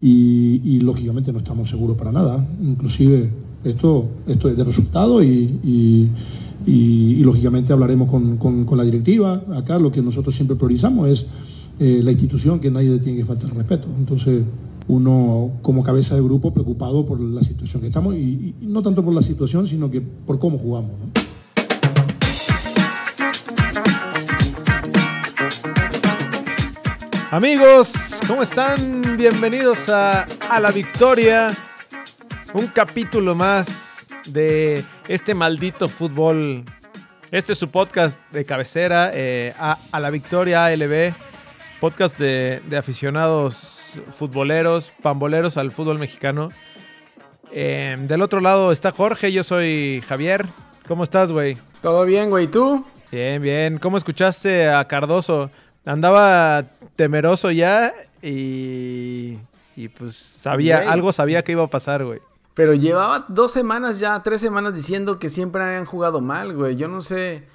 y, lógicamente no estamos seguros para nada. Inclusive esto, esto es de resultado y, lógicamente hablaremos con, la directiva. Acá lo que nosotros siempre priorizamos es eh, la institución, que nadie le tiene que faltar respeto. Entonces uno como cabeza de grupo preocupado por la situación que estamos y, no tanto por la situación, sino que por cómo jugamos. Amigos, ¿cómo están? Bienvenidos a, La Victoria. Un capítulo más de este maldito fútbol. Este es su podcast de cabecera, eh, a, La Victoria ALB. Podcast de, aficionados futboleros, pamboleros al fútbol mexicano. Em, del otro lado está Jorge, yo soy Javier. ¿Cómo estás, güey? Todo bien, güey. ¿Tú? Bien, bien. ¿Cómo escuchaste a Cardoso? Andaba temeroso ya y, y pues sabía, algo sabía que iba a pasar, güey. Pero llevaba dos semanas ya, tres semanas diciendo que siempre habían jugado mal, güey. Yo no sé,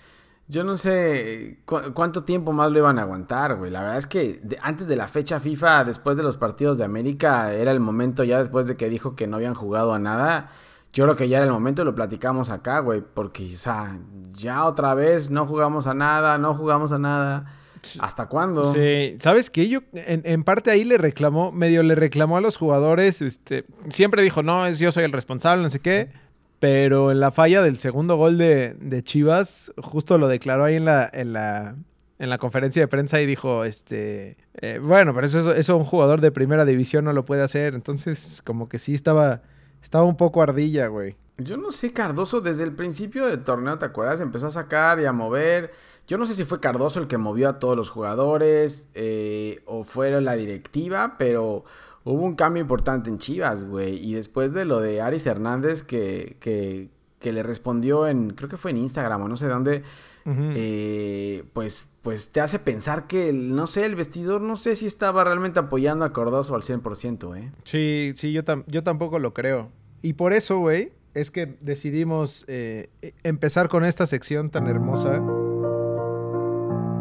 yo no sé cuánto tiempo más lo iban a aguantar, güey. La verdad es que antes de la fecha FIFA, después de los partidos de América, era el momento ya después de que dijo que no habían jugado a nada. Yo creo que ya era el momento, lo platicamos acá, güey. Porque, o sea, ya otra vez no jugamos a nada, no jugamos a nada. ¿Hasta cuándo? Sí, ¿sabes qué? Yo en, parte ahí le reclamó, medio le reclamó a los jugadores, este, siempre dijo, no, es yo soy el responsable, no sé qué, pero en la falla del segundo gol de, Chivas, justo lo declaró ahí en la, en la, en la conferencia de prensa y dijo, este, eh, bueno, pero eso, eso un jugador de primera división no lo puede hacer, entonces como que sí estaba, estaba un poco ardilla, güey. Yo no sé, Cardoso, desde el principio del torneo, ¿te acuerdas? Empezó a sacar y a mover yo no sé si fue Cardoso el que movió a todos los jugadores eh, o fue la directiva, pero hubo un cambio importante en Chivas, güey. Y después de lo de Aris Hernández que, que, que le respondió en, creo que fue en Instagram o no sé dónde, eh, pues, pues te hace pensar que, no sé, el vestidor no sé si estaba realmente apoyando a Cardoso al 100%, ¿eh? Sí, sí, yo, yo tampoco lo creo. Y por eso, güey, es que decidimos eh, empezar con esta sección tan hermosa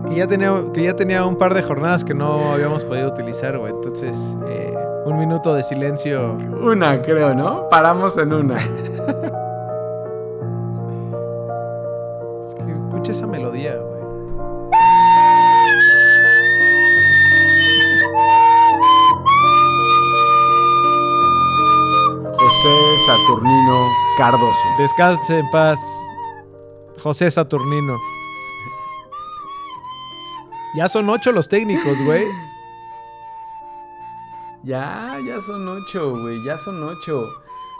que ya tenía, que ya tenía un par de jornadas que no habíamos podido utilizar, güey. Entonces, eh, un minuto de silencio. Una, creo, ¿no? Paramos en una. es que escucha esa melodía, güey. José Saturnino Cardoso. Descanse en paz, José Saturnino. Ya son ocho los técnicos, güey. Ya, ya son ocho, güey, ya son ocho.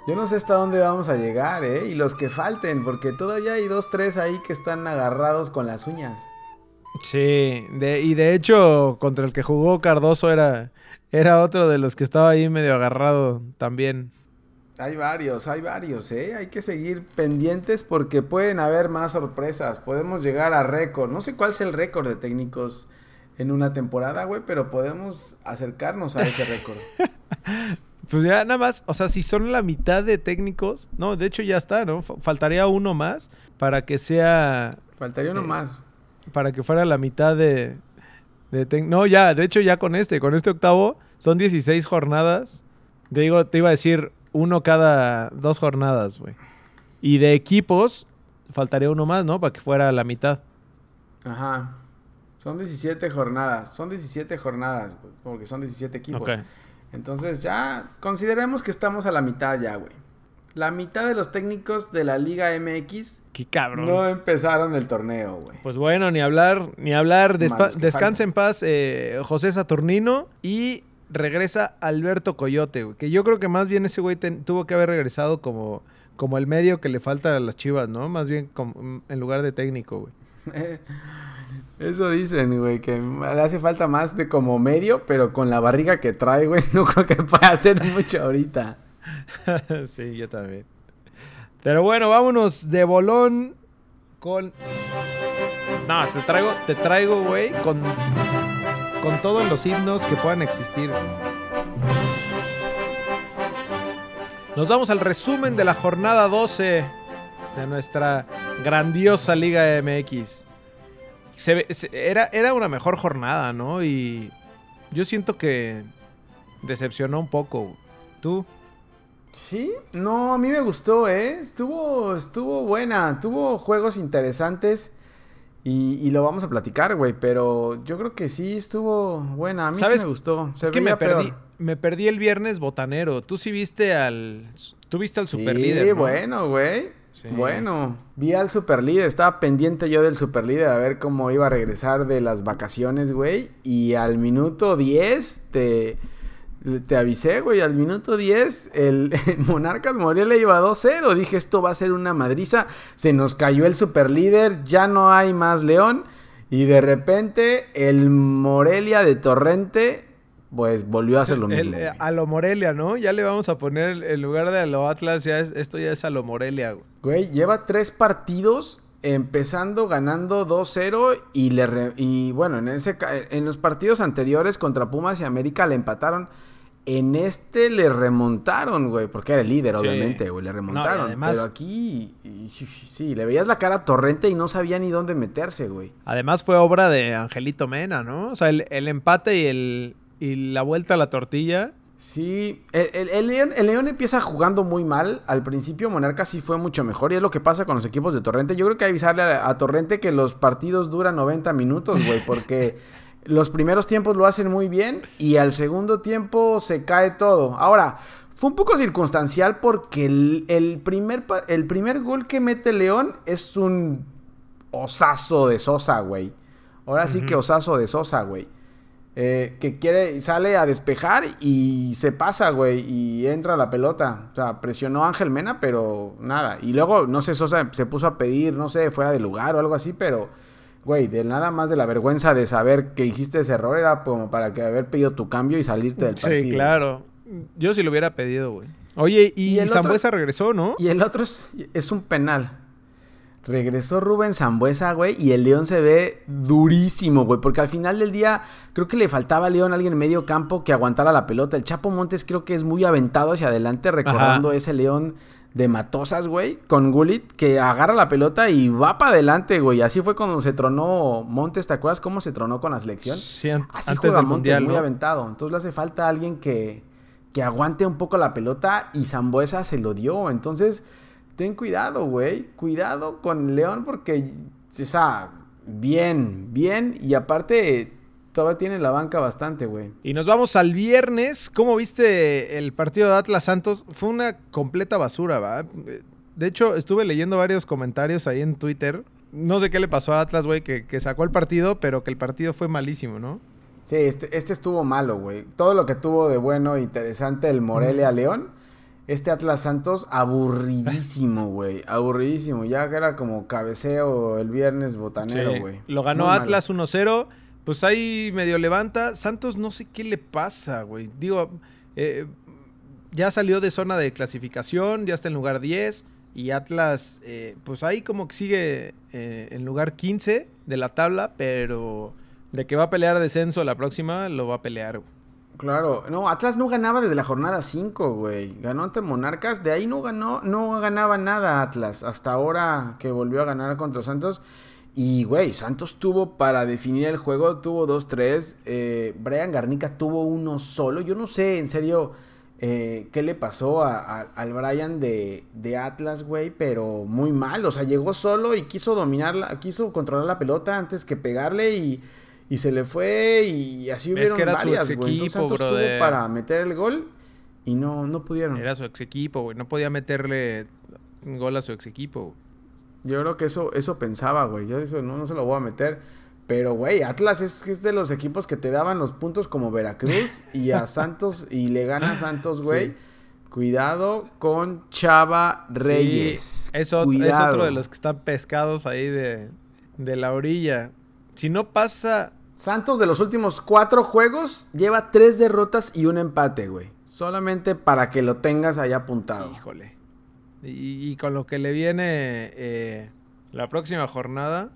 Yo no sé hasta dónde vamos a llegar, ¿eh? Y los que falten, porque todavía hay dos, tres ahí que están agarrados con las uñas. Sí, y de hecho, contra el que jugó Cardoso era, era otro de los que estaba ahí medio agarrado también. Hay varios, hay varios, ¿eh? Hay que seguir pendientes porque pueden haber más sorpresas. Podemos llegar a récord. No sé cuál es el récord de técnicos en una temporada, güey, pero podemos acercarnos a ese récord. pues ya nada más, o sea, si son la mitad de técnicos, no, de hecho ya está, ¿no? Faltaría uno más para que sea... Faltaría uno eh, más. Para que fuera la mitad de... de no, ya, de hecho ya con este, con este octavo, son 16 jornadas. Te digo, te iba a decir uno cada dos jornadas, güey. Y de equipos, faltaría uno más, ¿no? Para que fuera la mitad. Ajá. Son 17 jornadas. Son 17 jornadas, güey. Porque son 17 equipos. Entonces ya consideremos que estamos a la mitad ya, güey. La mitad de los técnicos de la Liga MX. Qué cabrón. No empezaron el torneo, güey. Pues bueno, ni hablar, ni hablar. Descansa en paz eh, José Saturnino. Y regresa Alberto Coyote, güey. Que yo creo que más bien ese güey tuvo que haber regresado como, como el medio que le falta a las chivas, ¿no? Más bien como, en lugar de técnico, güey. Eso dicen, güey, que le hace falta más de como medio, pero con la barriga que trae, güey, no creo que pueda hacer mucho ahorita. sí, yo también. Pero bueno, vámonos de bolón con... No, te traigo, te traigo, güey, con con todos los himnos que puedan existir. Nos vamos al resumen de la jornada 12 de nuestra grandiosa Liga MX. era, era una mejor jornada, ¿no? Y yo siento que decepcionó un poco. ¿Tú? Sí, no, a mí me gustó, ¿eh? Estuvo, estuvo buena, tuvo juegos interesantes y, lo vamos a platicar, güey, pero yo creo que sí estuvo buena, a mí sí me gustó. es que me perdí, me perdí el viernes botanero. Tú sí viste al, tú viste al superlíder, Sí, bueno, güey. Bueno, vi al superlíder, estaba pendiente yo del superlíder a ver cómo iba a regresar de las vacaciones, güey, y al minuto 10 te... Te avisé, güey, al minuto 10 el, Monarcas Morelia iba 2-0. Dije, esto va a ser una madriza. Se nos cayó el superlíder, ya no hay más León. Y de repente el Morelia de Torrente, pues volvió a hacer lo mismo. A lo Morelia, ¿no? Ya le vamos a poner en lugar de a lo Atlas, ya esto ya es a lo Morelia, güey. Güey, lleva tres partidos empezando ganando 2-0 y le y bueno, en ese en los partidos anteriores contra Pumas y América le empataron en este le remontaron, güey, porque era el líder, obviamente, güey, le remontaron. Pero aquí, sí, le veías la cara a Torrente y no sabía ni dónde meterse, güey. Además fue obra de Angelito Mena, ¿no? O sea, el, empate y, el, y la vuelta a la tortilla. Sí, el, León, el, León, empieza jugando muy mal. Al principio Monarca sí fue mucho mejor y es lo que pasa con los equipos de Torrente. Yo creo que hay que avisarle a, a Torrente que los partidos duran 90 minutos, güey, porque... Los primeros tiempos lo hacen muy bien y al segundo tiempo se cae todo. Ahora, fue un poco circunstancial porque el, primer, el primer gol que mete León es un osazo de Sosa, güey. Ahora sí que osazo de Sosa, güey. Eh, que quiere, sale a despejar y se pasa, güey, y entra la pelota. O sea, presionó a Ángel Mena, pero nada. Y luego, no sé, Sosa se puso a pedir, no sé, fuera de lugar o algo así, pero güey, de nada más de la vergüenza de saber que hiciste ese error era como para que haber pedido tu cambio y salirte del partido. Sí, claro. Yo sí lo hubiera pedido, güey. Oye, y, Zambuesa regresó, ¿no? Y el otro es, un penal. Regresó Rubén Zambuesa, güey, y el León se ve durísimo, güey, porque al final del día creo que le faltaba a León alguien en medio campo que aguantara la pelota. El Chapo Montes creo que es muy aventado hacia adelante recordando ese León de Matosas, güey, con Gulit, que agarra la pelota y va para adelante, güey. Así fue cuando se tronó Montes, ¿te acuerdas cómo se tronó con la selección? Sí, Así antes juega del Montes, mundial, muy aventado. Entonces le hace falta alguien que, que aguante un poco la pelota y Zambuesa se lo dio. Entonces, ten cuidado, güey. Cuidado con León porque, o sea, bien, bien. Y aparte Todavía tiene la banca bastante, güey. Y nos vamos al viernes. ¿Cómo viste el partido de Atlas Santos? Fue una completa basura, ¿va? De hecho, estuve leyendo varios comentarios ahí en Twitter. No sé qué le pasó a Atlas, güey, que, sacó el partido, pero que el partido fue malísimo, ¿no? Sí, este, este estuvo malo, güey. Todo lo que tuvo de bueno e interesante el Morelia León. Este Atlas Santos, aburridísimo, güey. Aburridísimo. Ya que era como cabeceo el viernes botanero, güey. Lo ganó Atlas 1-0. Pues ahí medio levanta. Santos no sé qué le pasa, güey. Digo, eh, ya salió de zona de clasificación, ya está en lugar 10. Y Atlas, eh, pues ahí como que sigue eh, en lugar 15 de la tabla, pero de que va a pelear descenso la próxima, lo va a pelear. Claro, no, Atlas no ganaba desde la jornada 5, güey. Ganó ante Monarcas, de ahí no ganó, no ganaba nada Atlas. Hasta ahora que volvió a ganar contra Santos. Y, güey, Santos tuvo para definir el juego, tuvo dos, tres. Eh, Brian Garnica tuvo uno solo. Yo no sé, en serio, eh, qué le pasó al Brian de, de Atlas, güey, pero muy mal. O sea, llegó solo y quiso dominarla, quiso controlar la pelota antes que pegarle y, y se le fue y así hubieron que era varias, su ex equipo, tuvo para meter el gol y no, no pudieron. Era su ex equipo, güey. No podía meterle un gol a su ex equipo. Yo creo que eso, eso pensaba, güey. Yo eso no, no se lo voy a meter. Pero, güey, Atlas es, es, de los equipos que te daban los puntos como Veracruz y a Santos y le gana a Santos, güey. Cuidado con Chava Reyes. es, otro, de los que están pescados ahí de, de la orilla. Si no pasa... Santos de los últimos cuatro juegos lleva tres derrotas y un empate, güey. Solamente para que lo tengas ahí apuntado. Híjole. Y, con lo que le viene eh, la próxima jornada,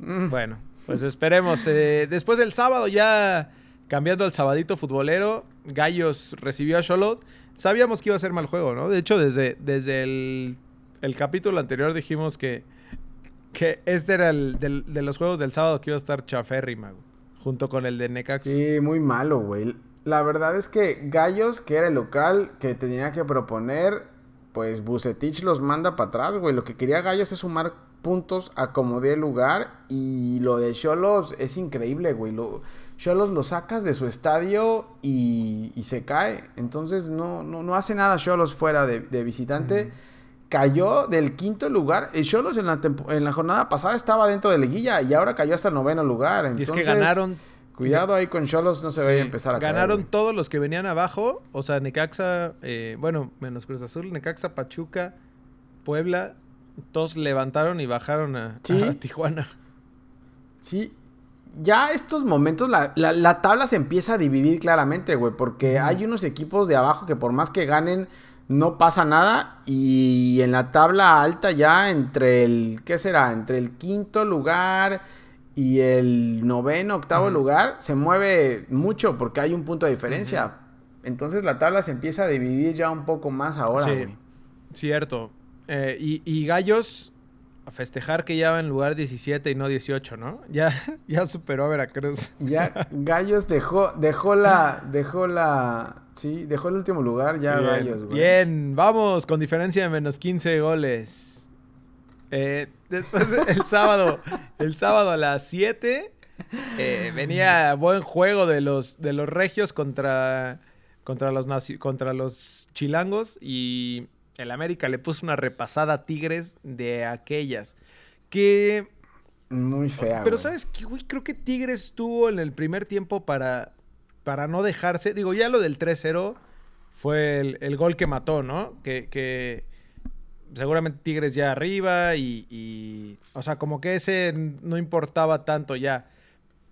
mm. bueno, pues esperemos. Eh, después del sábado, ya cambiando al sabadito futbolero, Gallos recibió a Cholot. Sabíamos que iba a ser mal juego, ¿no? De hecho, desde, desde el, capítulo anterior dijimos que, que este era el de los juegos del sábado que iba a estar chaférrima, junto con el de Necax. Sí, muy malo, güey. la verdad es que Gallos, que era el local que tenía que proponer, pues Bucetich los manda para atrás, güey. Lo que quería Gallos es sumar puntos, acomodé el lugar y lo de Cholos es increíble, güey. Cholos lo sacas de su estadio y, se cae. Entonces no, no, no hace nada Cholos fuera de, visitante. Cayó del quinto lugar. El Cholos en la, en la jornada pasada estaba dentro de Leguilla y ahora cayó hasta el noveno lugar. Entonces, y es que ganaron Cuidado ahí con Cholos, no se vaya a empezar a Ganaron todos los que venían abajo. O sea, Necaxa, eh, bueno, menos Cruz Azul, Necaxa, Pachuca, Puebla. Todos levantaron y bajaron a, Tijuana. Sí. Ya estos momentos, la, la, tabla se empieza a dividir claramente, güey. Porque hay unos equipos de abajo que por más que ganen, no pasa nada. Y en la tabla alta ya entre el, ¿qué será? Entre el quinto lugar y el noveno, octavo lugar se mueve mucho porque hay un punto de diferencia. Entonces la tabla se empieza a dividir ya un poco más ahora. Sí, cierto. Eh, y, Gallos a festejar que ya va en lugar 17 y no 18, ¿no? Ya, ya superó a Veracruz. Ya Gallos dejó, dejó la, dejó la, sí, dejó el último lugar ya Gallos, güey. Bien, vamos, con diferencia de menos 15 goles. Eh, después, el sábado, el sábado a las 7, eh, venía buen juego de los, de los regios contra, contra, los contra los chilangos y el América le puso una repasada a Tigres de aquellas. Que... Muy fea. Pero ¿sabes qué, Creo que Tigres tuvo en el primer tiempo para, para no dejarse. Digo, ya lo del 3-0 fue el, gol que mató, ¿no? Que, que, seguramente Tigres ya arriba y, o sea, como que ese no importaba tanto ya.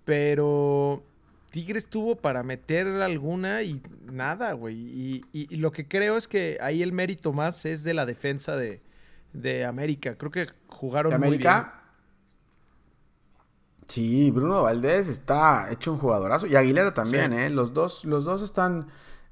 Pero Tigres tuvo para meter alguna y nada, güey. Y, lo que creo es que ahí el mérito más es de la defensa de, América. Creo que jugaron ¿De América? muy bien. Sí, Bruno Valdés está hecho un jugadorazo. Y Aguilera también, ¿eh? Los dos, los dos están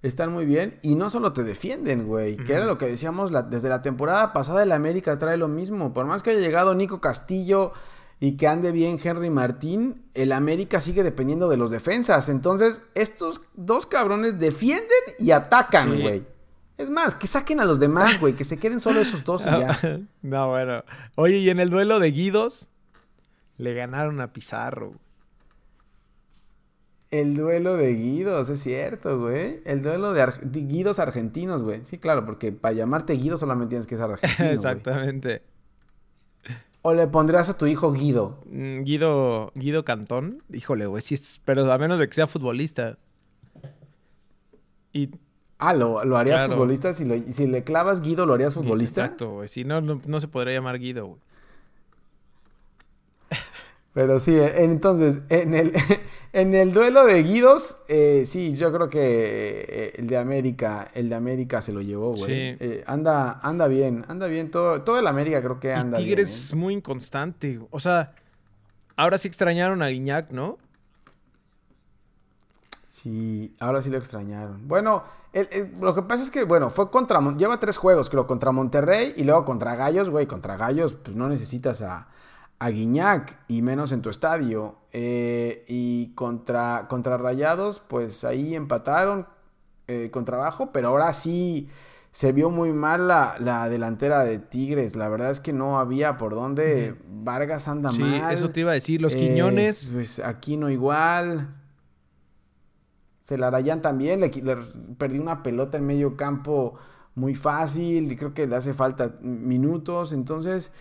están muy bien y no solo te defienden, güey, que era lo que decíamos desde la temporada pasada el América trae lo mismo, por más que haya llegado Nico Castillo y que ande bien Henry Martín, el América sigue dependiendo de los defensas, entonces estos dos cabrones defienden y atacan, güey. Es más, que saquen a los demás, güey, que se queden solo esos dos y ya. no, bueno. Oye, y en el duelo de Guidos le ganaron a Pizarro. El duelo de Guidos, es cierto, güey. El duelo de, Guidos argentinos, güey. Sí, claro, porque para llamarte Guido solamente tienes que ser argentino. Exactamente. ¿O le pondrías a tu hijo Guido? Mm, Guido, Guido Cantón. Híjole, güey, sí, pero a menos de que sea futbolista. Y... Ah, ¿lo, harías futbolista? Si, si le clavas Guido, ¿lo harías futbolista? Exacto, güey. Si no, no, no se podría llamar Guido, güey. Pero sí, entonces, en el, en el duelo de Guidos, eh, sí, yo creo que eh, el de América, el de América se lo llevó, güey. Sí. Eh, anda, anda bien, anda bien, todo, todo el América creo que anda bien. Tigres es muy inconstante. O sea, ahora sí extrañaron a Guiñac, ¿no? Sí, ahora sí lo extrañaron. Bueno, lo que pasa es que, bueno, fue contra, lleva tres juegos, creo, contra Monterrey y luego contra Gallos, güey, contra Gallos, pues no necesitas a a Guiñac y menos en tu estadio. Eh, y contra, contra Rayados, pues ahí empataron eh, con trabajo, pero ahora sí se vio muy mal la, delantera de Tigres. La verdad es que no había por dónde. Vargas anda sí, eso te iba a decir. Los eh, Quiñones. Pues aquí no igual. Celarayán también. Le, le perdió una pelota en medio campo muy fácil. Y creo que le hace falta minutos. Entonces.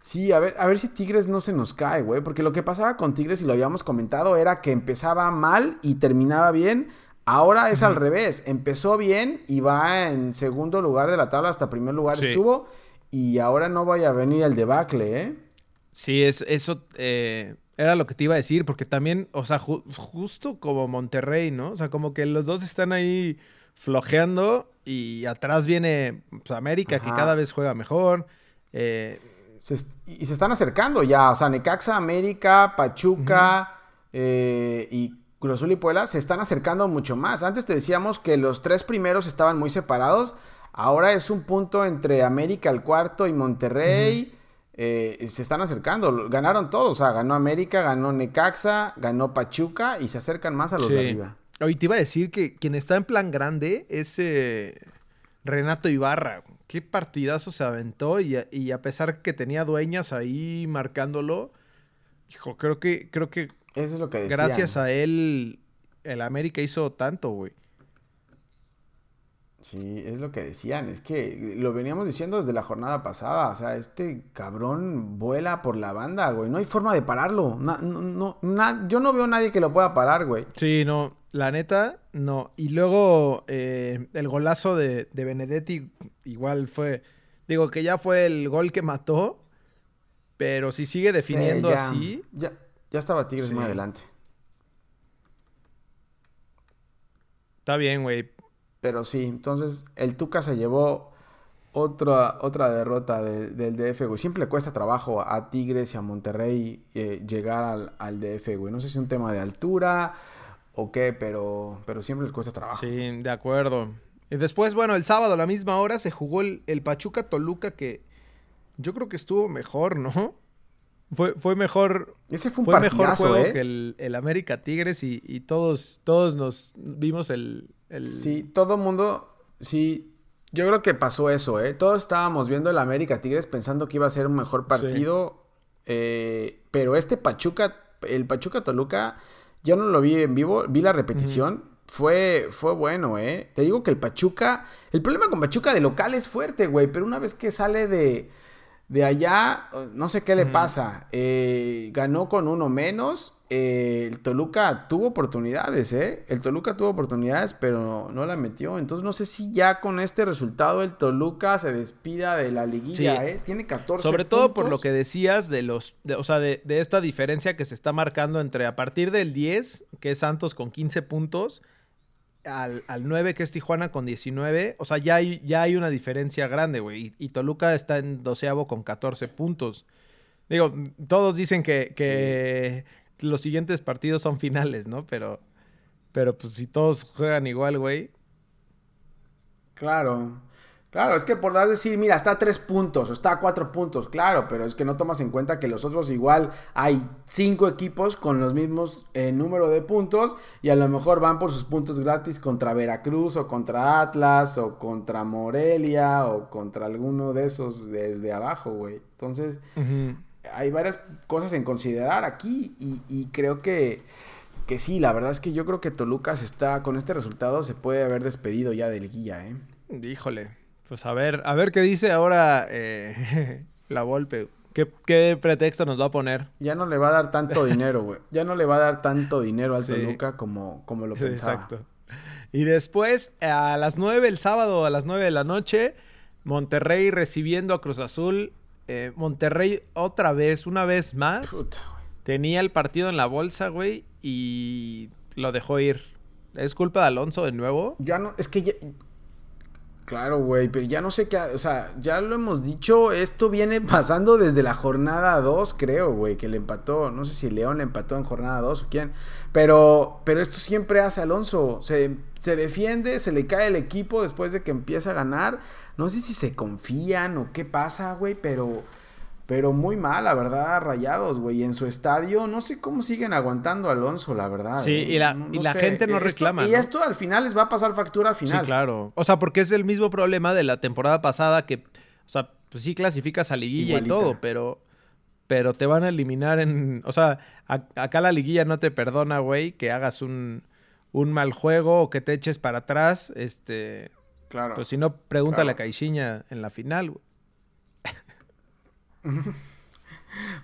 Sí, a ver, a ver si Tigres no se nos cae, güey. Porque lo que pasaba con Tigres, y lo habíamos comentado, era que empezaba mal y terminaba bien. Ahora es al revés. Empezó bien y va en segundo lugar de la tabla, hasta primer lugar estuvo. Y ahora no vaya a venir el debacle, ¿eh? Sí, es, eso eh, era lo que te iba a decir, porque también, o sea, justo como Monterrey, ¿no? O sea, como que los dos están ahí flojeando y atrás viene pues, América, que cada vez juega mejor. Eh, y se están acercando ya. O sea, Necaxa, América, Pachuca eh, y Cruz Azul y Puebla se están acercando mucho más. Antes te decíamos que los tres primeros estaban muy separados. Ahora es un punto entre América, el cuarto, y Monterrey. Eh, se están acercando. Ganaron todos. O sea, ganó América, ganó Necaxa, ganó Pachuca y se acercan más a los de arriba. Hoy te iba a decir que quien está en plan grande es eh, Renato Ibarra. Qué partidazo se aventó y a, pesar que tenía dueñas ahí marcándolo, hijo, creo que, creo que, Eso es lo que gracias a él el América hizo tanto, güey. Sí, es lo que decían, es que lo veníamos diciendo desde la jornada pasada, o sea, este cabrón vuela por la banda, güey, no hay forma de pararlo, no, yo no veo a nadie que lo pueda parar, güey. Sí, no, la neta, no. Y luego eh, el golazo de, Benedetti igual fue, digo que ya fue el gol que mató, pero si sigue definiendo así... Ya, ya estaba Tigres más adelante. Está bien, güey. Pero sí, entonces el Tuca se llevó otra, otra derrota del DF, güey. Siempre le cuesta trabajo a Tigres y a Monterrey eh, llegar al, al, DF, güey. No sé si es un tema de altura o qué, pero, pero siempre les cuesta trabajo. Sí, de acuerdo. Y después, bueno, el sábado a la misma hora se jugó el, Pachuca Toluca que yo creo que estuvo mejor, ¿no? Fue, fue mejor. Ese fue un mejor juego ¿eh? que el, el, América Tigres y, y, todos, todos nos vimos el, Sí, todo mundo, sí, yo creo que pasó eso, ¿eh? Todos estábamos viendo el América Tigres pensando que iba a ser un mejor partido, eh, pero este Pachuca, el Pachuca Toluca, yo no lo vi en vivo, vi la repetición. Fue, fue bueno, ¿eh? Te digo que el Pachuca. El problema con Pachuca de local es fuerte, güey. Pero una vez que sale de, de allá, no sé qué le pasa. Eh, ganó con uno menos el Toluca tuvo oportunidades, ¿eh? El Toluca tuvo oportunidades, pero no, la metió. Entonces no sé si ya con este resultado el Toluca se despida de la liguilla, ¿eh? Tiene 14 Sobre todo por lo que decías de los, o sea, de, esta diferencia que se está marcando entre a partir del 10, que es Santos con 15 puntos, al, 9, que es Tijuana con 19. O sea, ya hay, ya hay una diferencia grande, güey. Y, Toluca está en doceavo con 14 puntos. Digo, todos dicen que, que los siguientes partidos son finales, ¿no? Pero, pero pues si todos juegan igual, güey. Claro. Claro, es que por decir, mira, está a tres puntos o está a cuatro puntos, claro, pero es que no tomas en cuenta que los otros igual hay cinco equipos con los mismos eh, número de puntos y a lo mejor van por sus puntos gratis contra Veracruz o contra Atlas o contra Morelia o contra alguno de esos desde abajo, güey. Entonces, hay varias cosas en considerar aquí y, creo que, que, sí, la verdad es que yo creo que Toluca está, con este resultado se puede haber despedido ya del guía, ¿eh? Híjole, pues a ver, a ver qué dice ahora eh, la Volpe. ¿Qué, pretexto nos va a poner? Ya no le va a dar tanto dinero, güey. Ya no le va a dar tanto dinero al Toluca como, como lo pensaba. Exacto. Y después, a las 9, el sábado, a las 9 de la noche, Monterrey recibiendo a Cruz Azul eh, Monterrey otra vez, una vez más, tenía el partido en la bolsa, güey, y lo dejó ir. ¿Es culpa de Alonso de nuevo? Ya no, es que ya... Claro, güey, pero ya no sé qué, o sea, ya lo hemos dicho, esto viene pasando desde la jornada 2, creo, güey, que le empató, no sé si León le empató en jornada 2 o quién, pero, pero esto siempre hace Alonso, se, se defiende, se le cae el equipo después de que empieza a ganar, no sé si se confían o qué pasa, güey, pero... Pero muy mal, la verdad, rayados, güey. En su estadio, no sé cómo siguen aguantando a Alonso, la verdad. Sí, y la, y la gente no reclama. Y esto al final les va a pasar factura al final. Sí, claro. O sea, porque es el mismo problema de la temporada pasada que, o sea, pues sí clasificas a liguilla y todo, pero, pero te van a eliminar en. O sea, acá la liguilla no te perdona, güey, que hagas un, un mal juego o que te eches para atrás. Este. Claro. Pues si no, pregúntale a Caixinha en la final, güey.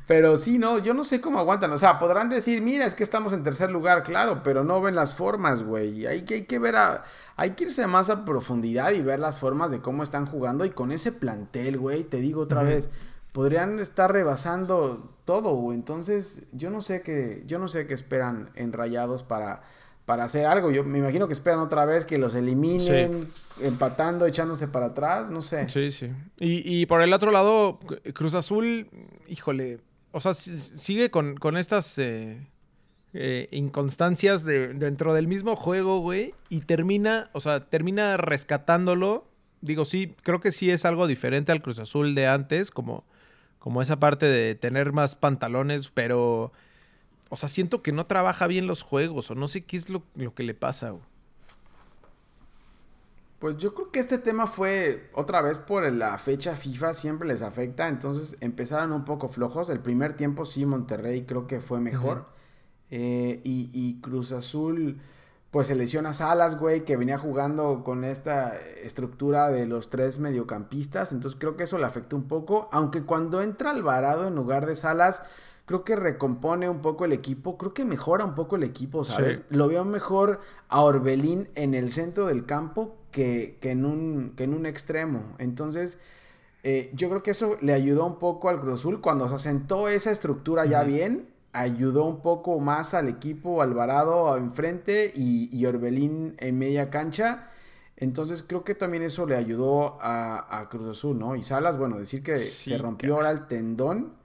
Pero sí, no, yo no sé cómo aguantan. O sea, podrán decir, mira, es que estamos en tercer lugar, claro, pero no ven las formas, güey. Hay que, hay que ver a. Hay que irse más a profundidad y ver las formas de cómo están jugando. Y con ese plantel, güey, te digo otra vez, podrían estar rebasando todo, güey. Entonces, yo no sé qué. Yo no sé qué esperan en rayados para para hacer algo. Yo me imagino que esperan otra vez que los eliminen, empatando, echándose para atrás, no sé. Sí, sí. Y, por el otro lado, Cruz Azul, híjole, o sea, sigue con, estas eh, eh, inconstancias de, dentro del mismo juego, güey, y termina, o sea, termina rescatándolo. Digo, sí, creo que sí es algo diferente al Cruz Azul de antes, como, como esa parte de tener más pantalones, pero o sea, siento que no trabaja bien los juegos o no sé qué es lo, que le pasa. Güey. Pues yo creo que este tema fue otra vez por la fecha FIFA, siempre les afecta, entonces empezaron un poco flojos. El primer tiempo sí, Monterrey creo que fue mejor. Eh, y, Cruz Azul, pues se lesiona Salas, güey, que venía jugando con esta estructura de los tres mediocampistas, entonces creo que eso le afectó un poco, aunque cuando entra Alvarado en lugar de Salas, creo que recompone un poco el equipo, creo que mejora un poco el equipo, ¿sabes? Lo veo mejor a Orbelín en el centro del campo que, en, un, que en un extremo. Entonces, eh, yo creo que eso le ayudó un poco al Cruz Azul cuando se asentó esa estructura ya bien. Ayudó un poco más al equipo Alvarado enfrente y, y Orbelín en media cancha. Entonces creo que también eso le ayudó a, Cruz Azul, ¿no? Y Salas, bueno, decir que se rompió ahora el tendón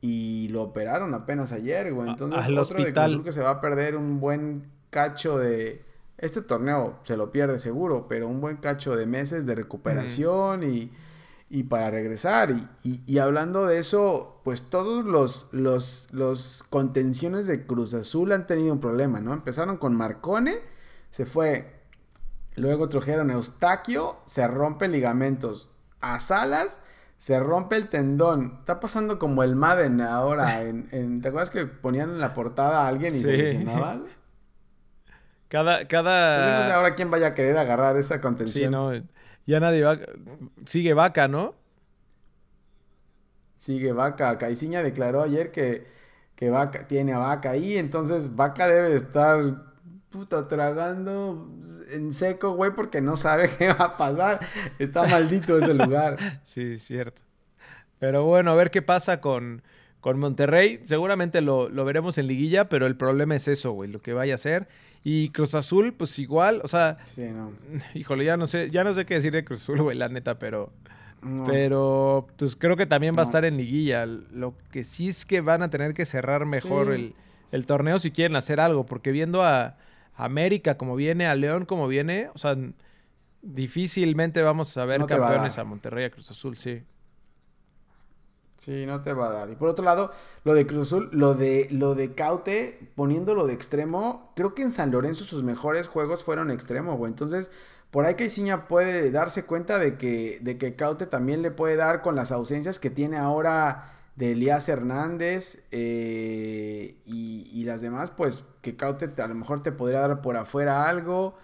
y lo operaron apenas ayer, güey. Entonces, otro de Cruz Azul que se va a perder un buen cacho de. Este torneo se lo pierde seguro, pero un buen cacho de meses de recuperación y, y, para regresar. Y, y, hablando de eso, pues todos los, los, los contenciones de Cruz Azul han tenido un problema, ¿no? Empezaron con Marcone, se fue. Luego trajeron Eustaquio, se rompen ligamentos. A Salas se rompe el tendón. Está pasando como el Madden ahora. En, ¿Te acuerdas que ponían en la portada a alguien y se lesionaba? Cada, cada... no sé ahora quién vaya a querer agarrar esa contención. Sí, no. Ya nadie va... Sigue Vaca, ¿no? Sigue Vaca. Caiciña declaró ayer que, que Vaca tiene a Vaca ahí. Entonces Vaca debe estar puta, tragando en seco, güey, porque no sabe qué va a pasar. Está maldito ese lugar. Sí, cierto. Pero bueno, a ver qué pasa con, con Monterrey. Seguramente lo, veremos en liguilla, pero el problema es eso, güey, lo que vaya a hacer. Y Cruz Azul, pues igual, o sea, sí, no. híjole, ya no sé, ya no sé qué decir de Cruz Azul, güey, la neta, pero pero pues creo que también va a estar en liguilla. Lo que sí es que van a tener que cerrar mejor el, el torneo si quieren hacer algo, porque viendo a América como viene, a León como viene, o sea, difícilmente vamos a ver campeones a, Monterrey, a Cruz Azul, sí. Sí, no te va a dar. Y por otro lado, lo de Cruz Azul, lo de, lo de Caute, poniéndolo de extremo, creo que en San Lorenzo sus mejores juegos fueron extremo, güey. Entonces, por ahí Caiciña puede darse cuenta de que, de que Caute también le puede dar con las ausencias que tiene ahora de Elías Hernández eh, y, las demás, pues que Caute a lo mejor te podría dar por afuera algo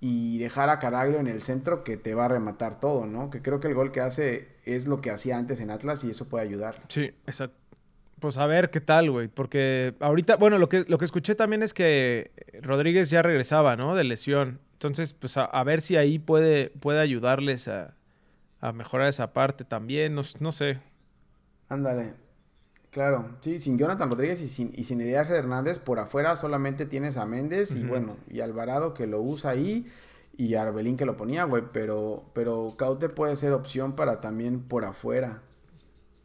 y dejar a Caraglio en el centro que te va a rematar todo, ¿no? Que creo que el gol que hace es lo que hacía antes en Atlas y eso puede ayudar. Sí, exacto. Pues a ver qué tal, güey, porque ahorita, bueno, lo que, lo que escuché también es que Rodríguez ya regresaba, ¿no? De lesión. Entonces, pues a, ver si ahí puede, puede ayudarles a, a mejorar esa parte también, no, no sé. Ándale. Claro, sí, sin Jonathan Rodríguez y sin, y sin Elías Hernández por afuera solamente tienes a Méndez y bueno, y Alvarado que lo usa ahí y Arbelín que lo ponía, güey, pero, pero Caute puede ser opción para también por afuera.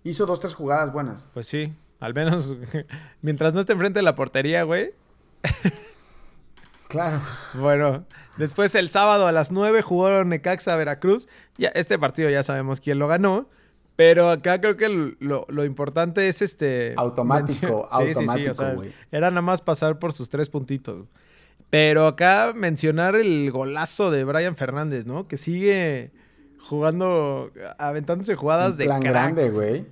Hizo dos, tres jugadas buenas. Pues sí, al menos mientras no esté enfrente de la portería, güey. claro. Bueno, después el sábado a las 9 jugaron Necaxa Veracruz. Ya, este partido ya sabemos quién lo ganó. Pero acá creo que lo, importante es este. Automático, sí, automático. Sí, sí, o sea, era nada más pasar por sus tres puntitos. Pero acá mencionar el golazo de Brian Fernández, ¿no? Que sigue jugando, aventándose jugadas de plan grande, güey.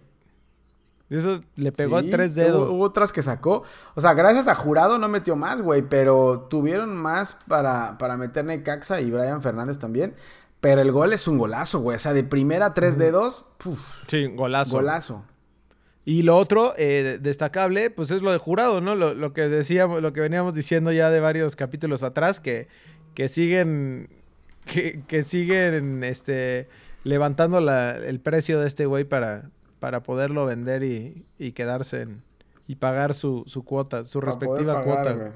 Eso le pegó a tres dedos. Hubo, otras que sacó. O sea, gracias a Jurado no metió más, güey. Pero tuvieron más para, para meter Necaxa y Brian Fernández también. Pero el gol es un golazo, güey. O sea, de primera tres dedos. sí, golazo. Golazo. Y lo otro eh, destacable, pues es lo de jurado, ¿no? Lo, que decíamos, lo que veníamos diciendo ya de varios capítulos atrás, que, que siguen. Que, siguen este. levantando el precio de este güey para, para poderlo vender y, quedarse en, y pagar su, cuota, su respectiva cuota.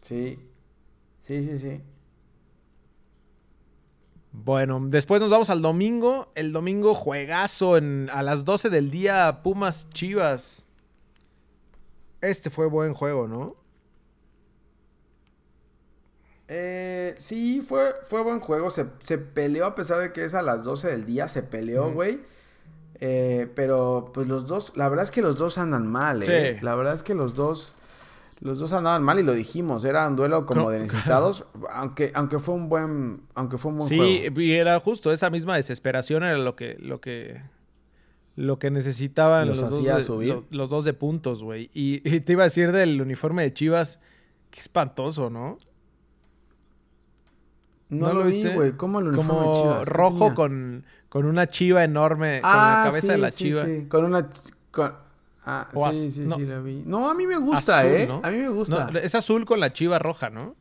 Sí. Sí, sí, sí. Bueno, después nos vamos al domingo. El domingo juegazo en, a las 12 del día, Pumas Chivas. Este fue buen juego, ¿no? Eh, sí, fue, fue buen juego. Se, peleó a pesar de que es a las 12 del día. Se peleó, güey. Eh, pero pues los dos, la verdad es que los dos andan mal, ¿eh? La verdad es que los dos Los dos andaban mal y lo dijimos, era un duelo como de necesitados, aunque, aunque fue un buen, aunque fue un buen sí, juego. y era justo esa misma desesperación era lo que, lo que, lo que necesitaban Los los, dos de, subir. lo- los dos de puntos, güey. Y, y te iba a decir del uniforme de Chivas, qué espantoso, ¿no? No, ¿No lo lo vi, viste? güey. ¿Cómo el uniforme de Chivas? ¿Qué rojo con, con una chiva enorme, con Ah, la cabeza de la sí, chiva. sí, Con una... con- Ah, O sí, sí, no. sí, la vi. No, a mí me gusta, Azul, ¿eh? ¿no? A mí me gusta. No, es azul con la chiva roja, ¿no?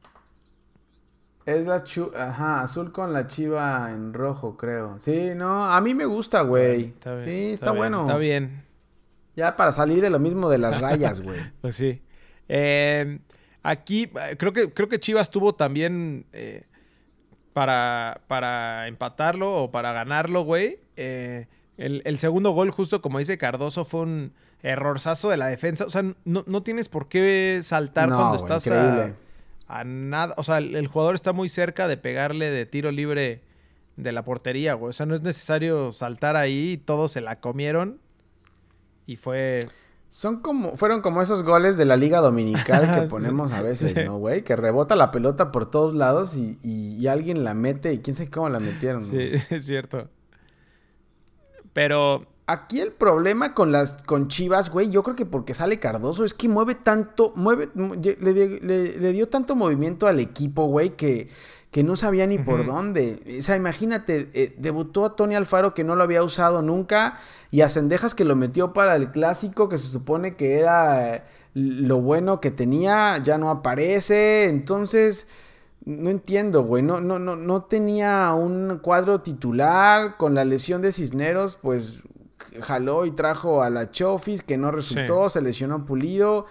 Es la chu... Ajá, azul con la chiva en rojo, creo. Sí, no, a mí me gusta, güey. Está bien, Sí, está, bien, bueno. Está bien. Ya para salir de lo mismo de las rayas, güey. Pues sí. Eh, aquí creo que, creo que Chivas tuvo también eh, para, para empatarlo o para ganarlo, güey. Eh, el, el segundo gol, justo como dice Cardoso, fue un errorzazo de la defensa. O sea, no, no tienes por qué saltar No, cuando estás a, a nada. O sea, el, el jugador está muy cerca de pegarle de tiro libre de la portería, güey. O sea, no es necesario saltar ahí. Todos se la comieron. Y fue Son como, fueron como esos goles de la Liga Dominical que ponemos a veces, Sí. ¿no, güey? Que rebota la pelota por todos lados y, y- y alguien la mete y quién sabe cómo la metieron. Sí, es cierto. Pero Aquí el problema con las con Chivas, güey, yo creo que porque sale Cardoso es que mueve tanto, mueve, le, di- le- le dio tanto movimiento al equipo, güey, que, que no sabía ni por dónde. O sea, imagínate, eh, debutó a Tony Alfaro que no lo había usado nunca y a Cendejas que lo metió para el clásico que se supone que era eh, lo bueno que tenía, ya no aparece, entonces... No entiendo, güey. No, no, no, no tenía un cuadro titular. Con la lesión de Cisneros, pues jaló y trajo a la Chofis, que no resultó, se lesionó Pulido.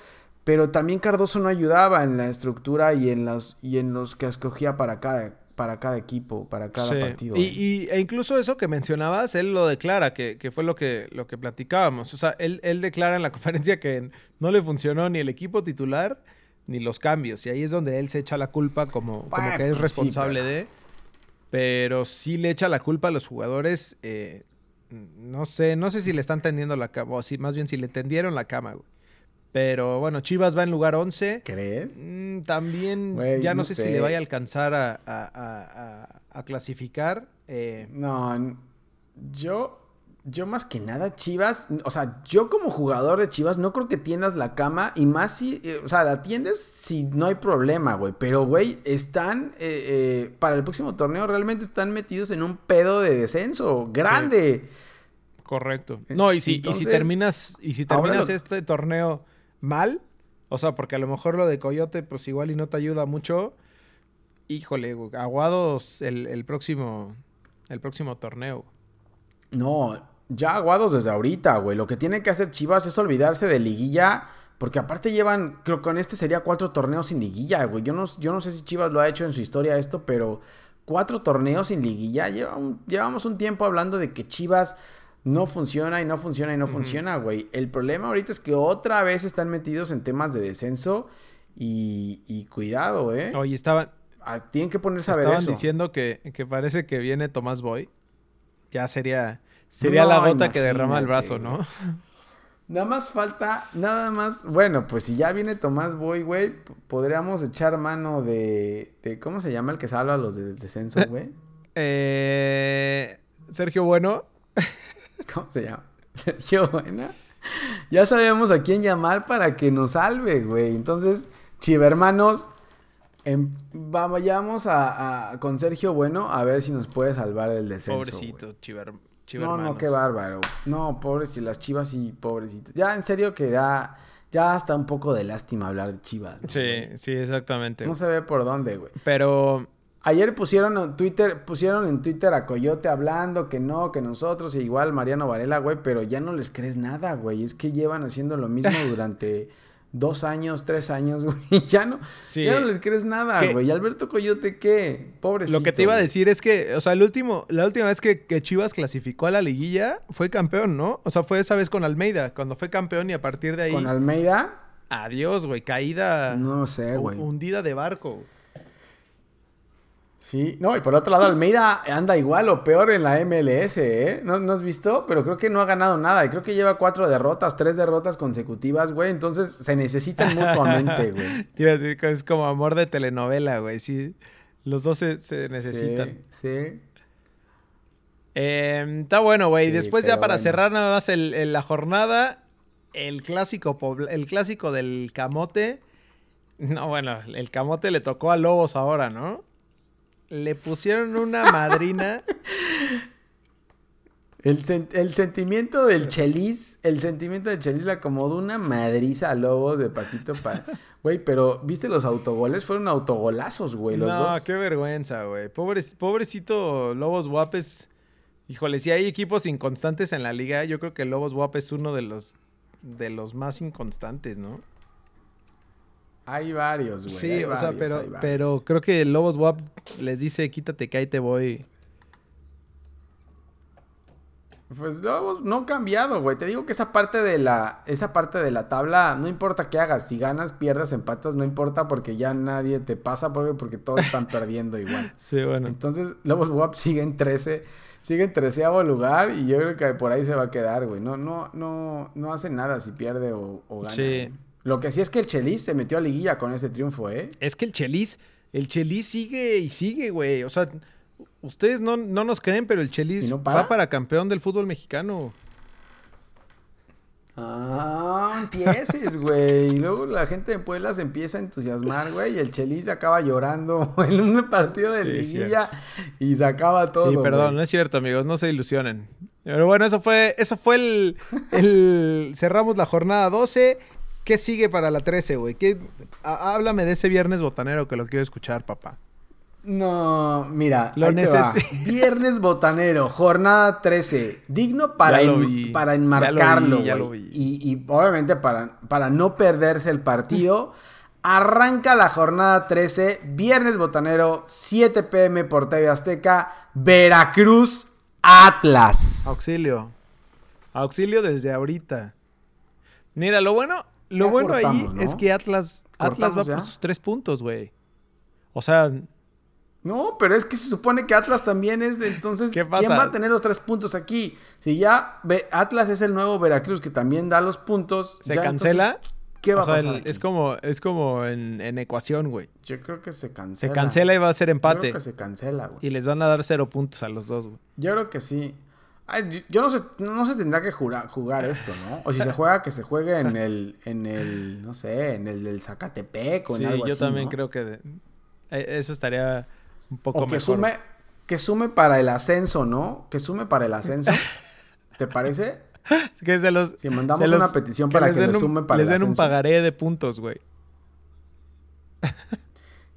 Pero también Cardoso no ayudaba en la estructura y en los, y en los que escogía para cada, para cada equipo, para cada sí. partido. Y, güey. y- e incluso eso que mencionabas, él lo declara, que, que fue lo que, lo que platicábamos. O sea, él, él declara en la conferencia que no le funcionó ni el equipo titular ni los cambios. Y ahí es donde él se echa la culpa como, como que es pues sí, responsable pero- de. Pero sí le echa la culpa a los jugadores. eh, no sé, no sé si le están tendiendo la cama, o si, más bien si le tendieron la cama, güey. Pero bueno, Chivas va en lugar 11. ¿Crees? Mm, también Güey, ya no, no sé, si le vaya a alcanzar a, a- a- clasificar. eh, No, yo, yo más que nada Chivas, o sea, yo como jugador de Chivas no creo que tiendas la cama y más si, eh, o sea, la tiendes si no hay problema, güey, pero güey, están, eh, eh, para el próximo torneo realmente están metidos en un pedo de descenso grande. correcto. No, y si, y si terminas, y si terminas lo- este torneo mal, o sea, porque a lo mejor lo de Coyote, pues igual y no te ayuda mucho. Híjole, güey, aguados el, el próximo. El próximo torneo. No, ya aguados desde ahorita, güey. Lo que tiene que hacer Chivas es olvidarse de liguilla. Porque aparte llevan, creo que con este sería cuatro torneos sin liguilla, güey. Yo no, yo no sé si Chivas lo ha hecho en su historia esto, pero cuatro torneos sin liguilla. Lleva un- llevamos un tiempo hablando de que Chivas no funciona y no funciona y no funciona, güey. El problema ahorita es que otra vez están metidos en temas de descenso y, y cuidado, ¿eh? Oye, estaban, Ah, Tienen que ponerse a ver estaban eso. diciendo que, que parece que viene Tomás Boy. Ya sería. Sería No, la gota que derrama el brazo, ¿no? Nada más falta, nada más, bueno, pues si ya viene Tomás Boy, güey, podríamos echar mano de, de, ¿cómo se llama el que salva a los de descenso, güey? Eh, Sergio Bueno. ¿Cómo se llama? Sergio Buena. Ya sabemos a quién llamar para que nos salve, güey. Entonces, chivermanos, em, vayamos a, a- con Sergio Bueno a ver si nos puede salvar del descenso. Pobrecito. Chiver, Chivermanos. no, qué bárbaro. No, pobres, y las chivas y pobrecitas. Ya, en serio que ya, ya está un poco de lástima hablar de chivas. ¿no, Sí, sí, exactamente. No se ve por dónde, güey. Pero Ayer pusieron en Twitter, pusieron en Twitter a Coyote hablando que no, que nosotros, e igual Mariano Varela, güey, pero ya no les crees nada, güey. Es que llevan haciendo lo mismo durante dos años, tres años, güey. Ya no, Sí. ya no les crees nada, güey. ¿Y Alberto Coyote qué? Pobrecito. lo que te iba a decir es que, o sea, el último, la última vez que, que Chivas clasificó a la liguilla fue campeón, ¿no? O sea, fue esa vez con Almeida, cuando fue campeón y a partir de ahí, Con Almeida, adiós, güey, caída no sé, güey. hundida de barco. Sí, no, y por otro lado, Almeida anda igual o peor en la MLS, ¿eh? ¿No, ¿No, has visto? Pero creo que no ha ganado nada. Y creo que lleva cuatro derrotas, tres derrotas consecutivas, güey. Entonces se necesitan mutuamente, güey. Te iba a decir que es como amor de telenovela, güey. Sí, los dos se, se necesitan. Sí, sí. Eh, está bueno, güey. Sí, Después ya para bueno. cerrar nada más el, el- la jornada, el clásico, el clásico del camote. No, bueno, el camote le tocó a Lobos ahora, ¿no? Le pusieron una madrina. El, sen- el sentimiento del Chelis, el sentimiento del Chelis le acomodó una madriza a Lobos de Paquito pa... Güey, pero ¿viste los autogoles? Fueron autogolazos, güey, los no, dos. qué vergüenza, güey. Pobre- pobrecito Lobos Guapes. Híjole, si hay equipos inconstantes en la liga, yo creo que Lobos Guapes es uno de los de los más inconstantes, ¿no? Hay varios, güey. Sí, hay o sea, pero, pero creo que Lobos WAP les dice, quítate que ahí te voy. Pues Lobos no ha cambiado, güey. Te digo que esa parte de la esa parte de la tabla no importa qué hagas, si ganas, pierdas, empatas, no importa porque ya nadie te pasa porque porque todos están perdiendo igual. Sí, bueno. Entonces, Lobos WAP sigue en 13, sigue en treceavo lugar y yo creo que por ahí se va a quedar, güey. No, no, no, no hace nada si pierde o, o gana. Sí. güey. Lo que sí es que el Chelis se metió a liguilla con ese triunfo, ¿eh? Es que el Chelis, el Chelis sigue y sigue, güey. O sea, ustedes no, no nos creen, pero el Chelis ¿Y no para? va para campeón del fútbol mexicano. Ah, empieces, güey. Y luego la gente de Puebla se empieza a entusiasmar, güey. Y el Chelis acaba llorando en un partido de Sí, liguilla y se acaba todo. sí, perdón, güey. no es cierto, amigos, no se ilusionen. Pero bueno, eso fue, eso fue el, el- cerramos la jornada 12. ¿Qué sigue para la 13, güey? ¿Qué- há- Háblame de ese viernes botanero que lo quiero escuchar, papá. No, mira, Lo Viernes botanero, jornada 13. Digno para, en- vi, para ya lo enmarcarlo, vi, ya güey. lo vi. Y, y obviamente para, para no perderse el partido. Arranca la jornada 13, viernes botanero, 7 pm por TV Azteca, Veracruz, Atlas. Auxilio. Auxilio desde ahorita. Mira, lo bueno, lo Ya bueno ahí es que Atlas, Atlas va por sus tres puntos, güey. O sea, No, pero es que se supone que Atlas también es, de- entonces, ¿Qué ¿quién pasa? va a tener los tres puntos aquí? Si ya Atlas es el nuevo Veracruz que también da los puntos. se ya cancela. entonces, ¿Qué va o sea, a pasar? el- es como, es como en, en ecuación, güey. Yo creo que se cancela. Se cancela y va a ser Yo empate. creo que se cancela, güey. Y les van a dar cero puntos a los dos, güey. Yo creo que sí. Ay, yo- yo no sé, no se tendrá que jugar esto, ¿no? O si se juega, que se juegue en el, en el, no sé, en el del Zacatepec o Sí, en algo yo así, también ¿no? creo que de- eh, eso estaría un poco O que mejor. sume, que sume para el ascenso, ¿no? Que sume para el ascenso. ¿Te parece? Que se los, Si mandamos se los- una petición para les que den le un- sume para les el den un pagaré de puntos, güey.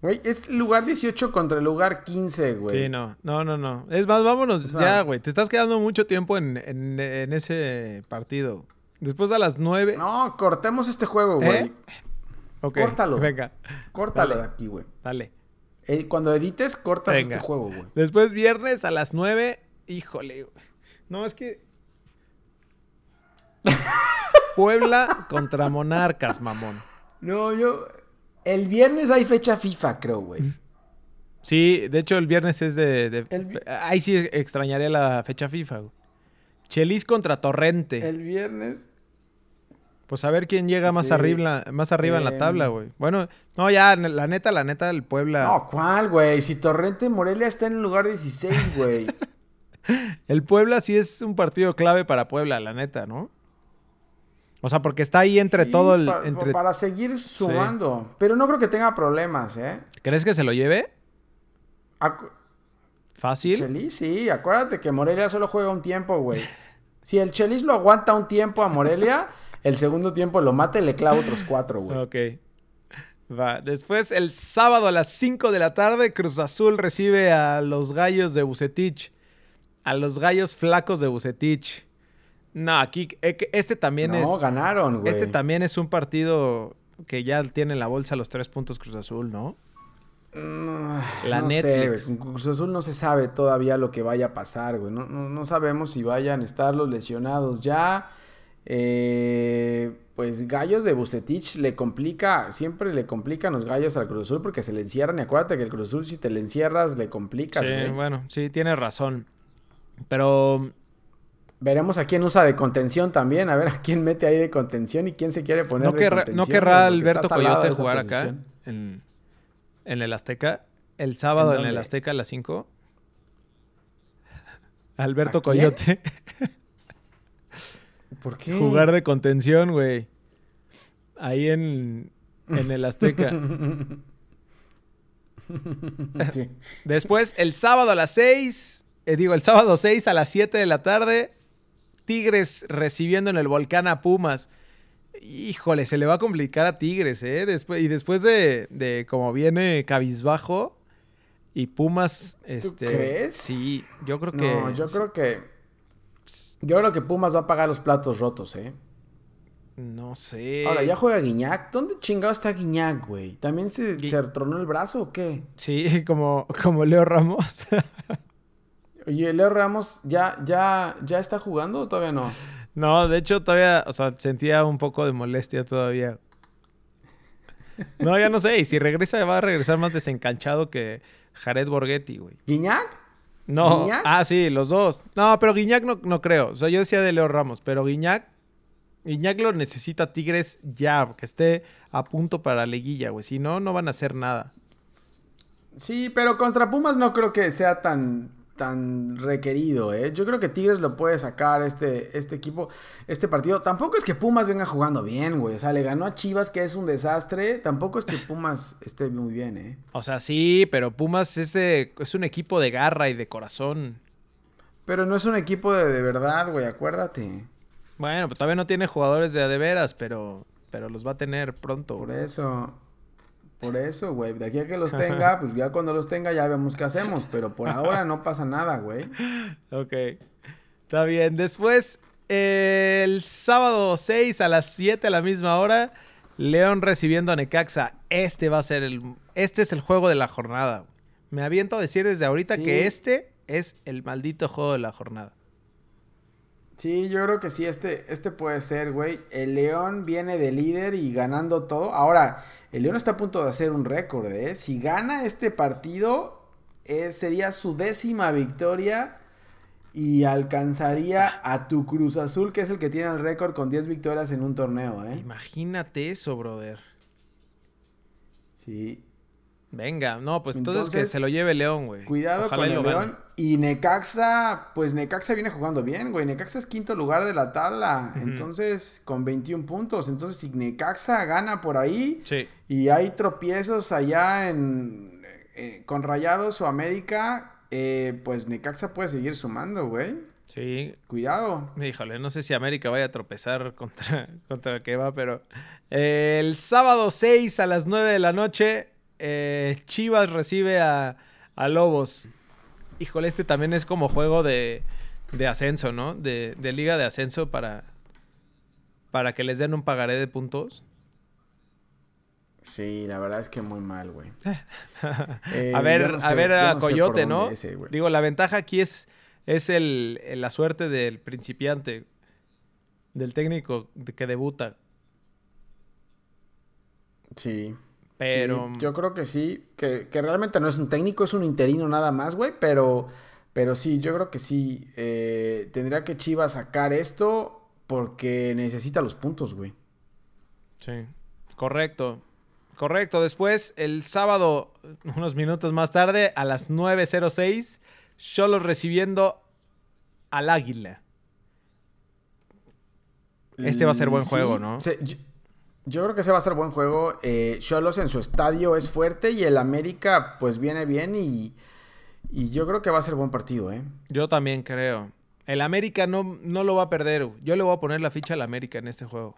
Güey, es lugar 18 contra el lugar 15, güey. Sí, no, no, no, no. Es más, vámonos ya, güey. Te estás quedando mucho tiempo en, en- en ese partido. Después a las nueve. No, cortemos este juego, güey. ¿Eh? Córtalo. Venga, Córtalo Dale. de aquí, güey. dale. Eh, cuando edites, cortas Venga. este juego, güey. Después viernes a las nueve. Híjole, güey. No, es que... Puebla contra Monarcas, mamón. No, yo... El viernes hay fecha FIFA, creo, güey. Sí, de hecho el viernes es de... de- El vi- Ahí sí extrañaría la fecha FIFA, güey. Chelis contra Torrente. El viernes... Pues a ver quién llega más Sí. arriba, más arriba en la Em. tabla, güey. Bueno, no, ya, la neta, la neta, el Puebla. No, ¿cuál, güey? Si Torrente Morelia está en el lugar 16, güey. El Puebla sí es un partido clave para Puebla, la neta, ¿no? O sea, porque está ahí entre Sí, todo el. entre- Para seguir sumando. Pero no creo que tenga problemas, ¿eh? ¿Crees que se lo lleve? Acu- Fácil. Chelis, sí. Acuérdate que Morelia solo juega un tiempo, güey. Si el Chelis lo aguanta un tiempo a Morelia, el segundo tiempo lo mata y le clava otros cuatro, güey. Ok. Va. Después, el sábado a las 5 de la tarde, Cruz Azul recibe a los gallos de Bucetich. A los gallos flacos de Bucetich. No, aquí. eh, Este también No, es. ganaron, güey. Este también es un partido que ya tiene en la bolsa los tres puntos Cruz Azul, ¿no? Mm, La no Netflix. Sé, Cruz Azul no se sabe todavía lo que vaya a pasar, güey. No, no, no sabemos si vayan a estar los lesionados ya. Eh, pues Gallos de Bucetich le complica, siempre le complican los Gallos al Cruz Azul porque se le encierran. Y acuérdate que el Cruz Azul, si te le encierras, le complicas. Sí, bueno, sí, tienes razón. Pero. Veremos a quién usa de contención también, a ver a quién mete ahí de contención y quién se quiere poner ¿No de contención. ¿No querrá Alberto Coyote jugar acá en, en, el Azteca? El sábado en, el Azteca a las 5. Alberto Coyote. ¿Por qué? Jugar de contención, güey. Ahí en, en el Azteca. Después, el sábado a las 6, eh, digo, el sábado 6 a las 7 de la tarde, Tigres recibiendo en el volcán a Pumas. Híjole, se le va a complicar a Tigres, ¿eh? Después, y después de, de como viene cabizbajo y Pumas, este... crees? Sí, yo creo que... No, yo creo que... Yo creo que Pumas va a pagar los platos rotos, ¿eh? No sé. Ahora, ¿ya juega Guiñac? ¿Dónde chingado está Guiñac, güey? ¿También se, se retronó el brazo o qué? Sí, como, como Leo Ramos. Oye, Leo Ramos, ¿ya, ya, ¿ya está jugando o todavía no? No, de hecho todavía, o sea, sentía un poco de molestia todavía. No, ya no sé. Y si regresa, va a regresar más desencanchado que Jared Borghetti, güey. ¿Guiñac? No. Ah, sí, los dos. No, pero Guiñac no, no creo. O sea, yo decía de Leo Ramos, pero Guiñac. Guiñac lo necesita Tigres ya, que esté a punto para la liguilla, güey. Si no, no van a hacer nada. Sí, pero contra Pumas no creo que sea tan, tan requerido, ¿eh? Yo creo que Tigres lo puede sacar este, este equipo, este partido. Tampoco es que Pumas venga jugando bien, güey. O sea, le ganó a Chivas, que es un desastre. Tampoco es que Pumas esté muy bien, ¿eh? O sea, sí, pero Pumas es, es un equipo de garra y de corazón. Pero no es un equipo de, de verdad, güey, acuérdate. Bueno, pues todavía no tiene jugadores de de veras, pero, pero los va a tener pronto. Por eso. Por eso, güey. De aquí a que los tenga, pues ya cuando los tenga ya vemos qué hacemos. Pero por ahora no pasa nada, güey. Ok. Está bien. Después, el sábado 6 a las 7 a la misma hora, León recibiendo a Necaxa. Este va a ser el. Este es el juego de la jornada. Me aviento a decir desde ahorita que este es el maldito juego de la jornada. Sí, yo creo que sí, este, este puede ser, güey. El León viene de líder y ganando todo. Ahora, el León está a punto de hacer un récord, ¿eh? Si gana este partido, eh, sería su décima victoria y alcanzaría a tu Cruz Azul, que es el que tiene el récord con 10 victorias en un torneo, ¿eh? Imagínate eso, brother. Sí. Venga, no, pues entonces, que se lo lleve León, güey. Cuidado con el León. Y Necaxa, pues Necaxa viene jugando bien, güey. Necaxa es quinto lugar de la tabla. Entonces, con 21 puntos. Entonces, si Necaxa gana por ahí. Sí. Y hay tropiezos allá en. Eh, con Rayados o América. Eh, pues Necaxa puede seguir sumando, güey. Sí. Cuidado. Híjole, no sé si América vaya a tropezar contra, contra el que va, pero. el sábado 6 a las 9 de la noche. Eh, Chivas recibe a, a, Lobos. Híjole, este también es como juego de, de ascenso, ¿no? De, de, liga de ascenso para, para que les den un pagaré de puntos. Sí, la verdad es que muy mal, güey. eh, a ver, no sé, a ver a no Coyote, ¿no? Ese, Digo, la ventaja aquí es, es el, la suerte del principiante, del técnico que debuta. Sí. Pero. Sí, yo creo que sí. Que, que, realmente no es un técnico, es un interino nada más, güey. Pero. Pero sí, yo creo que sí. Eh, tendría que Chivas sacar esto porque necesita los puntos, güey. Sí. Correcto. Correcto. Después, el sábado, unos minutos más tarde, a las 9.06, Cholos recibiendo al Águila. Este va a ser buen sí, juego, ¿no? Se, yo, yo creo que ese va a ser buen juego. Eh, Cholos en su estadio es fuerte y el América pues viene bien y, y, yo creo que va a ser buen partido, ¿eh? Yo también creo. El América no, no lo va a perder. Yo le voy a poner la ficha al América en este juego.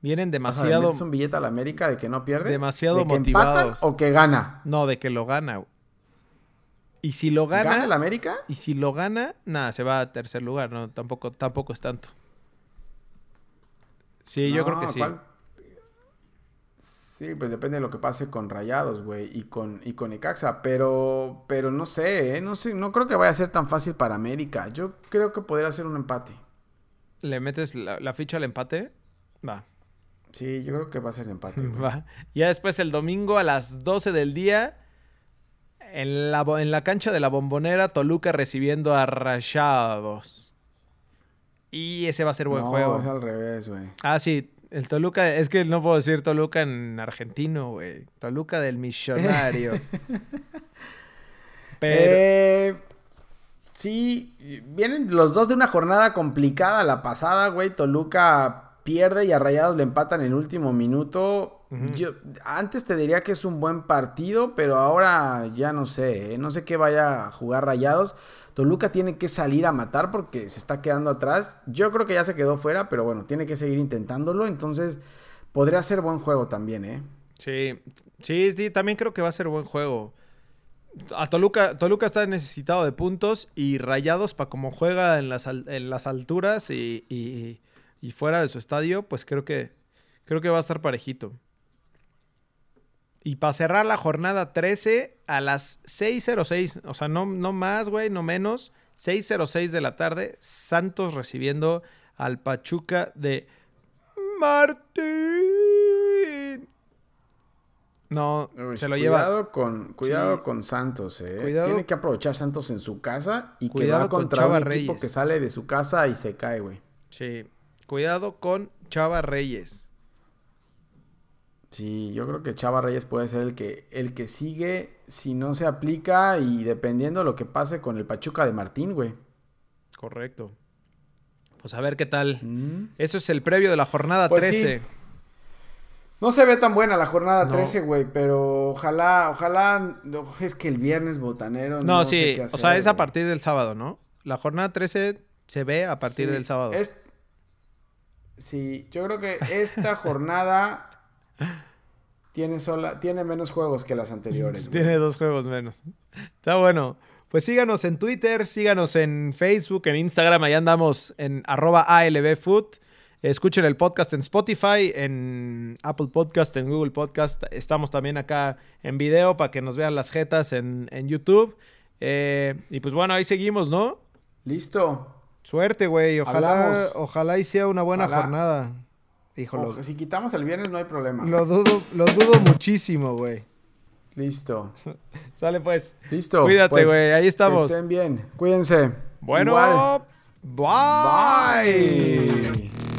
Vienen demasiado... O sea, un billete al América de que no pierde? Demasiado ¿De que motivados. o que gana? No, de que lo gana. Y si lo gana... ¿Gana el América? Y si lo gana, nada, se va a tercer lugar. No, tampoco, tampoco es tanto. Sí, no, yo creo que sí. ¿cuál? Sí, pues depende de lo que pase con Rayados, güey, y con, y con Icaxa. Pero, pero no sé, ¿eh? No sé, no creo que vaya a ser tan fácil para América. Yo creo que podría ser un empate. ¿Le metes la, la ficha al empate? Va. Sí, yo creo que va a ser empate. güey. Va. Ya después el domingo a las 12 del día, en la, en la cancha de la bombonera, Toluca recibiendo a Rayados. Y ese va a ser buen no, juego. es al revés, güey. Ah, sí, el Toluca, es que no puedo decir Toluca en argentino, güey. Toluca del millonario. Pero, Eh, sí, vienen los dos de una jornada complicada la pasada, güey. Toluca pierde y a Rayados le empatan en el último minuto. Yo antes te diría que es un buen partido, pero ahora ya no sé, ¿eh? no sé qué vaya a jugar Rayados. Toluca tiene que salir a matar porque se está quedando atrás. Yo creo que ya se quedó fuera, pero bueno, tiene que seguir intentándolo. Entonces, podría ser buen juego también, ¿eh? sí, sí, sí, también creo que va a ser buen juego. A Toluca, Toluca está necesitado de puntos y Rayados, para como juega en las, en las alturas y, y- y fuera de su estadio, pues creo que, creo que va a estar parejito. Y para cerrar la jornada 13 a las 6.06, o sea, no, no más, güey, no menos, 6.06 de la tarde, Santos recibiendo al Pachuca de Martín. No, Uy, se lo lleva. cuidado Con, cuidado Sí. con Santos, eh. Cuidado- Tiene que aprovechar Santos en su casa y que Cuidado con contra Chava un equipo Reyes. que sale de su casa y se cae, güey. Sí, cuidado con Chava Reyes. Sí, yo creo que Chava Reyes puede ser el que, el que sigue si no se aplica y dependiendo lo que pase con el Pachuca de Martín, güey. Correcto. Pues a ver qué tal. Mm. Eso es el previo de la jornada Pues sí. 13. No se ve tan buena la jornada No. 13, güey, pero ojalá, ojalá, no, es que el viernes botanero. No, sé sí, qué o sea, es a partir del sábado, ¿no? La jornada 13 se ve a partir Sí, del sábado. es- Sí, yo creo que esta jornada tiene sola, tiene menos juegos que las anteriores. güey. Tiene dos juegos menos. Está bueno. Pues síganos en Twitter, síganos en Facebook, en Instagram, ahí andamos en arroba ALBFood. Escuchen el podcast en Spotify, en Apple Podcast, en Google Podcast. Estamos también acá en video para que nos vean las jetas en, en YouTube. Eh, y pues bueno, ahí seguimos, ¿no? Listo. Suerte, güey. Ojalá, Hablamos. ojalá y sea una buena Ojalá. jornada. Ojo, si quitamos el viernes no hay problema. Lo dudo, lo dudo muchísimo, güey. Listo. Sale pues. Listo. Cuídate, pues, güey. Ahí estamos. Que estén bien. Cuídense. Bueno, Igual. bye. Bye.